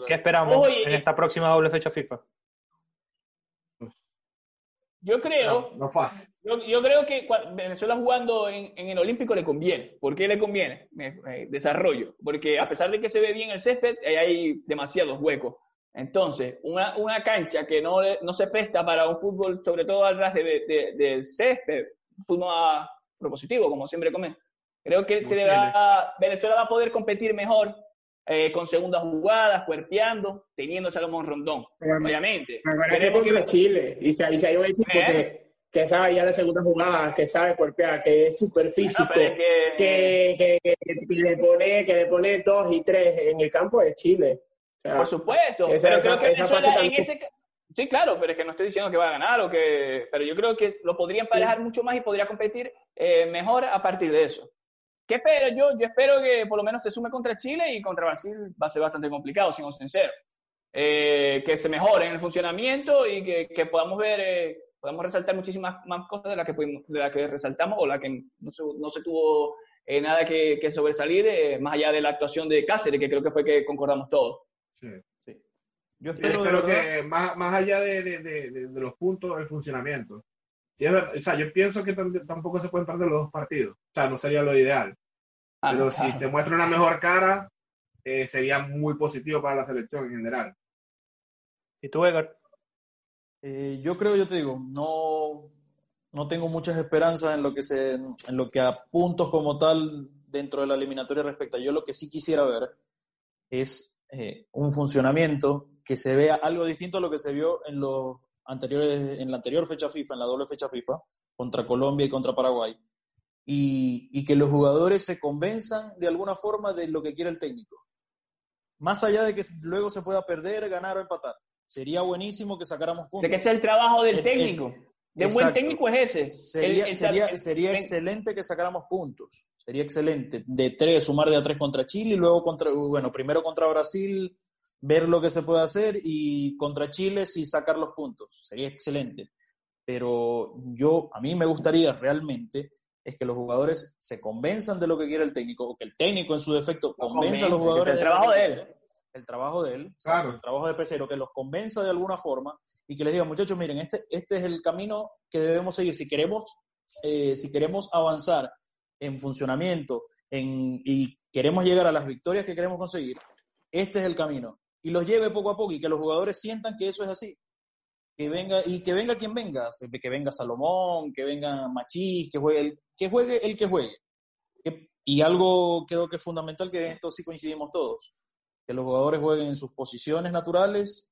¿qué esperamos en esta próxima doble fecha FIFA? Yo creo, No, no fácil. yo, yo creo que Venezuela jugando en, en el Olímpico le conviene. ¿Por qué le conviene? Desarrollo. Porque a pesar de que se ve bien el césped, eh, hay demasiados huecos. Entonces, una, una cancha que no, le- no se presta para un fútbol, sobre todo al ras de, de- del césped, fútbol más, propositivo, como siempre comento. Creo que se va, Venezuela va a poder competir mejor eh, con segundas jugadas, cuerpeando, teniendo Salomón Rondón, obviamente. Queremos que Chile, y si, hay un equipo ¿Eh? que, sabe ya la segunda jugada, que sabe cuerpear, que es súper físico, que... Que, le pone, que le pone dos y tres en el campo de Chile. Por supuesto, pero creo que Venezuela en ese Sí, claro, pero es que no estoy diciendo que va a ganar o que... Pero yo creo que lo podría emparejar mucho más y podría competir eh, mejor a partir de eso. ¿Qué espero yo? Yo espero que por lo menos se sume contra Chile y contra Brasil va a ser bastante complicado, siendo sincero. Eh, que se mejore en el funcionamiento y que, podamos ver, eh, podamos resaltar muchísimas más cosas de las que, de la que resaltamos o la que no se, no se tuvo nada que, que sobresalir, más allá de la actuación de Cáceres, que creo que fue que concordamos todos. Sí. Yo espero, que más, más allá de, de, de, los puntos, el funcionamiento. O sea, yo pienso que tampoco se pueden perder los dos partidos. O sea, no sería lo ideal. Ah, Pero si se muestra una mejor cara, eh, sería muy positivo para la selección en general. ¿Y tú, Edgar? Eh, yo creo, yo te digo, no, no tengo muchas esperanzas en lo que se, en lo que a puntos como tal dentro de la eliminatoria respecta. Yo lo que sí quisiera ver es eh, un funcionamiento que se vea algo distinto a lo que se vio en los anteriores, en la anterior fecha FIFA, en la doble fecha FIFA, contra Colombia y contra Paraguay, y, y que los jugadores se convenzan de alguna forma de lo que quiere el técnico. Más allá de que luego se pueda perder, ganar o empatar. Sería buenísimo que sacáramos puntos. De que sea el trabajo del técnico. De un buen técnico es ese. Sería, sería, sería excelente que sacáramos puntos. Sería excelente. De tres, sumar de a tres contra Chile y luego contra, bueno, primero contra Brasil, ver lo que se puede hacer y contra Chile sí sacar los puntos. Sería excelente. Pero yo, a mí me gustaría realmente es que los jugadores se convenzan de lo que quiere el técnico, o que el técnico en su defecto convenza a los jugadores. El trabajo de él. El trabajo de él, el trabajo de Pesero, que los convenza de alguna forma y que les diga, muchachos, miren, este, este es el camino que debemos seguir. Si queremos, eh, si queremos avanzar en funcionamiento en, y queremos llegar a las victorias que queremos conseguir, este es el camino. Y los lleve poco a poco y que los jugadores sientan que eso es así. Que venga, y que venga quien venga, que venga Salomón, que venga Machís, que juegue el que juegue. El que juegue. y algo creo que es fundamental, que en esto sí coincidimos todos, que los jugadores jueguen en sus posiciones naturales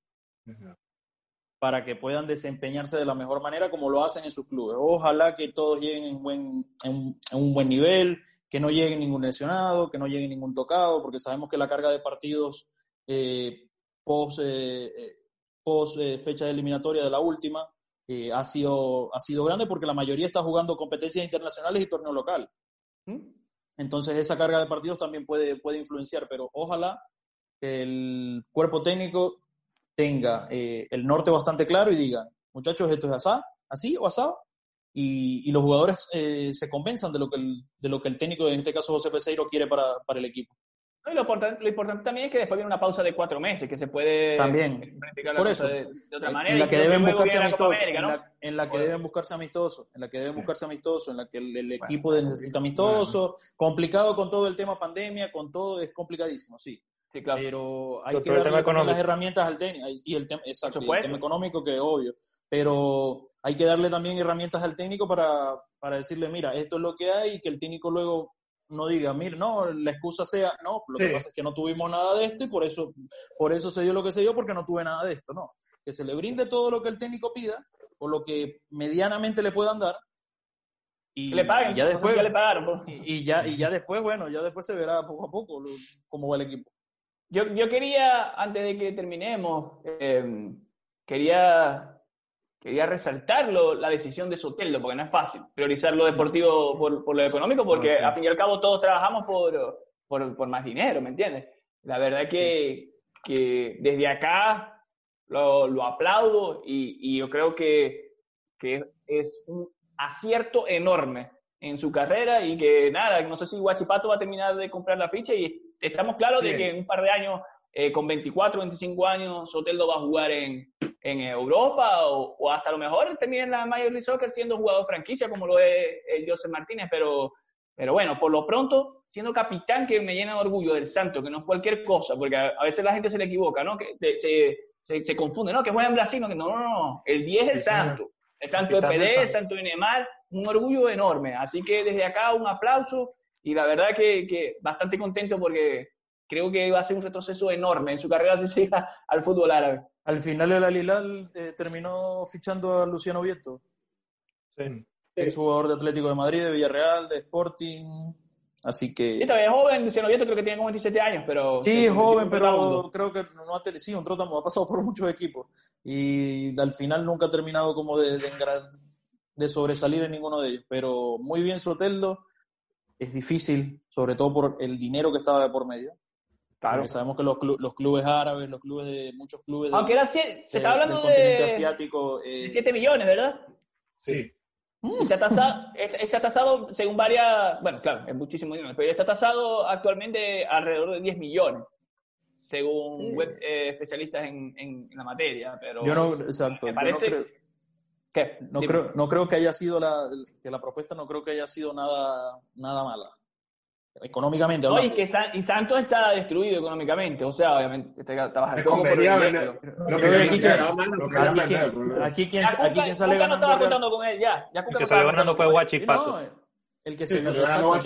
para que puedan desempeñarse de la mejor manera como lo hacen en sus clubes. Ojalá que todos lleguen en, buen, en un buen nivel, que no llegue ningún lesionado, que no llegue ningún tocado, porque sabemos que la carga de partidos eh, post, eh, eh, post fecha de eliminatoria de la última ha, sido, ha sido grande porque la mayoría está jugando competencias internacionales y torneo local. ¿Mm? Entonces esa carga de partidos también puede, puede influenciar, pero ojalá que el cuerpo técnico tenga el norte bastante claro y diga, muchachos, esto es así, así o asado, y, los jugadores eh, se convenzan de lo, que el, de lo que el técnico, en este caso José Peseiro, quiere para, para el equipo. lo, importante, lo, importante, también es que después viene una pausa de cuatro meses, que se puede también por eso de, otra manera. En la que deben buscarse amistosos, en, la, que deben buscarse amistosos, en la que deben buscarse amistosos, en la que el, equipo necesita amistoso, complicado con todo el tema pandemia, con todo es complicadísimo, sí. Sí, claro. Pero hay que darle las herramientas al técnico y el tema, exacto, el tema económico que es obvio, pero hay que darle también herramientas al técnico para, para decirle, mira, esto es lo que hay y que el técnico luego no diga, mira, no, la excusa sea, no, lo que pasa es que no tuvimos nada de esto y por eso, por eso se dio lo que se dio porque no tuve nada de esto, no. Que se le brinde todo lo que el técnico pida o lo que medianamente le puedan dar. Y, le paguen, ya después, ya le pagaron. Y, ya, y ya después, bueno, ya después se verá poco a poco cómo va el equipo. Yo, yo quería, antes de que terminemos, eh, quería quería resaltar la decisión de Soteldo, porque no es fácil priorizar lo deportivo por, lo económico, porque al fin y al cabo todos trabajamos por, por, más dinero, ¿me entiendes? La verdad que, que desde acá lo, lo aplaudo y, y, yo creo que, que es un acierto enorme en su carrera y que nada, no sé si Guachipato va a terminar de comprar la ficha y estamos claros de que en un par de años, eh, con 24, 25 años, Soteldo va a jugar en, en Europa o, hasta a lo mejor termine en la Major League Soccer siendo jugador franquicia como lo es el José Martínez, pero, pero bueno, por lo pronto siendo capitán que me llena de orgullo del Santo, que no es cualquier cosa, porque a, veces la gente se le equivoca, ¿no? Que se, se, se, confunde, ¿no? Que juega en Brasil, no, no, no, el 10 es el Santo. El Santo de el Santo de Neymar, un orgullo enorme. Así que desde acá un aplauso y la verdad que, que bastante contento porque creo que va a ser un retroceso enorme en su carrera si se llega al fútbol árabe. Al final el Alilal eh, terminó fichando a Luciano Vieto, Sí. ex jugador de Atlético de Madrid, de Villarreal, de Sporting. Así que. Sí, todavía es joven, Luciano Vieto creo que tiene como 27 años, pero... Sí, es joven, pero creo que no ha tenido, sí, un trótamo, ha pasado por muchos equipos y al final nunca ha terminado como de, de, de sobresalir en ninguno de ellos. Pero muy bien Soteldo, es difícil, sobre todo por el dinero que estaba de por medio. Claro. Porque sabemos que los, clu- los clubes árabes, los clubes de muchos clubes de- Aunque era, sie- se está hablando del continente de, asiático, eh, de 7 millones, ¿verdad? Sí. Y se ha tasado, está tasado según varias, bueno, claro, es muchísimo dinero, pero está tasado actualmente alrededor de 10 millones, según Sí. web eh, especialistas en, en la materia. Pero yo no, exacto, me yo no parece- creo, ¿Qué? no Dime. creo, no creo que haya sido la, que la propuesta no creo que haya sido nada, nada mala. Económicamente No, y que San- y Santos está destruido económicamente, o sea, obviamente está, está bajando Es todo por el conveniable. dinero. Lo Creo que que ya aquí quien, aquí quien, Ya aquí Cuca- quien sale Cuca no ganando estaba real- contando con él, ya. ya Cuca El que salió ganando fue. Guachipato. No, el que Sí, se, se exacto, el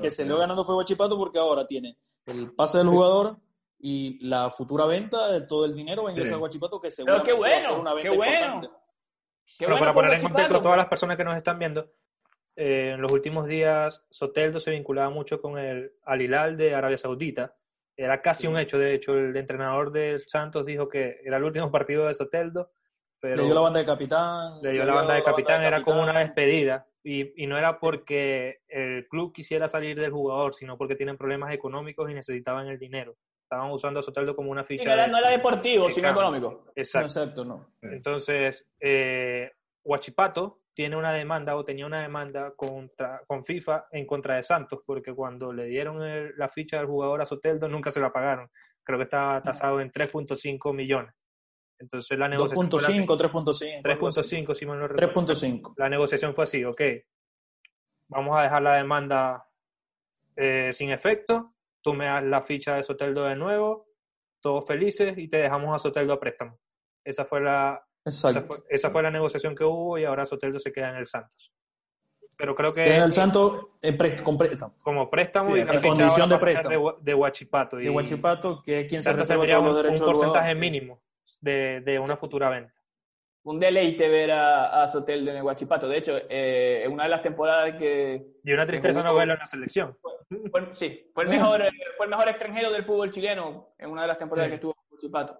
que ganando fue Guachipato porque ahora tiene el pase del jugador y la futura venta de todo el dinero va a ingresar Sí. a Guachipato que Pero seguramente qué va a bueno, ser una venta qué bueno. importante. Qué Bueno, bueno para poner en contexto a todas pues. las personas que nos están viendo, eh, en los últimos días Soteldo se vinculaba mucho con el Al Hilal de Arabia Saudita. Era casi un hecho, de hecho, el entrenador del Santos dijo que era el último partido de Soteldo, pero Le dio la banda de capitán. le dio la banda de capitán, era como una despedida. Y, y no era porque el club quisiera salir del jugador, sino porque tienen problemas económicos y necesitaban el dinero. Estaban usando a Soteldo como una Sí, ficha. no, era, de- no era deportivo, de sino cambio. económico. Exacto. Exacto, no. Entonces, eh, Huachipato tiene una demanda o tenía una demanda contra, con FIFA en contra de Santos, porque cuando le dieron el- la ficha del jugador a Soteldo nunca se la pagaron. Creo que estaba tasado en 3.5 millones. Entonces la negociación... fue la- 2.5, 3.5. 3.5, si mal no recuerdo. 3.5. La negociación fue así, ok, vamos a dejar la demanda eh, sin efecto, tú me das la ficha de Soteldo de nuevo, todos felices y te dejamos a Soteldo a préstamo. Esa fue la, esa Exacto. fue, esa fue la negociación que hubo y ahora Soteldo se queda en el Santos. Pero creo que En el Santo, en prest- con préstamo. como préstamo Sí, y la condición de préstamo. de, Huachipato. Y De Huachipato, que es quien se Santos reserva todos un, los un derechos del porcentaje mínimo de, de una futura venta. Un deleite ver a, a Soteldo en el Guachipato. De hecho, eh, en una de las temporadas que Y una tristeza no verlo en la selección. fue, sí, fue el mejor, eh, fue el mejor extranjero del fútbol chileno en una de las temporadas Sí. que estuvo en Guachipato.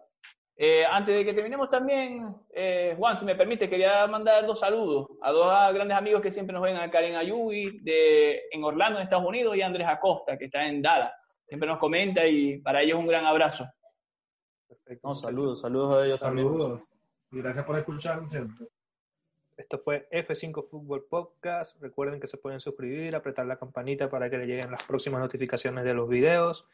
Eh, antes de que terminemos también, eh, Juan, si me permite, quería mandar dos saludos a dos ah, grandes amigos que siempre nos ven, a Karen Ayubi de, en Orlando, en Estados Unidos, y a Andrés Acosta, que está en Dallas. Siempre nos comenta y para ellos un gran abrazo. Perfecto. No, saludos, saludos a ellos también. Saludos. Y gracias por escucharnos siempre. Esto fue F5 Fútbol Podcast. Recuerden que se pueden suscribir, apretar la campanita para que le lleguen las próximas notificaciones de los videos.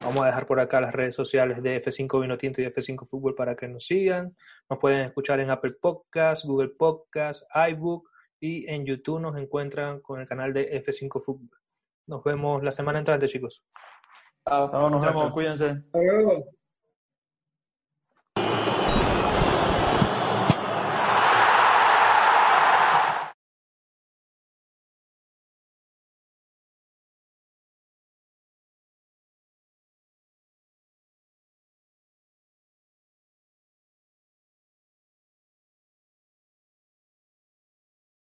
Vamos a dejar por acá las redes sociales de F5 Vinotinto y F5 Fútbol para que nos sigan. Nos pueden escuchar en Apple Podcasts, Google Podcasts, iBook y en YouTube nos encuentran con el canal de F5 Fútbol. Nos vemos la semana entrante, chicos. Chao. Nos vemos, cuídense. Hasta luego.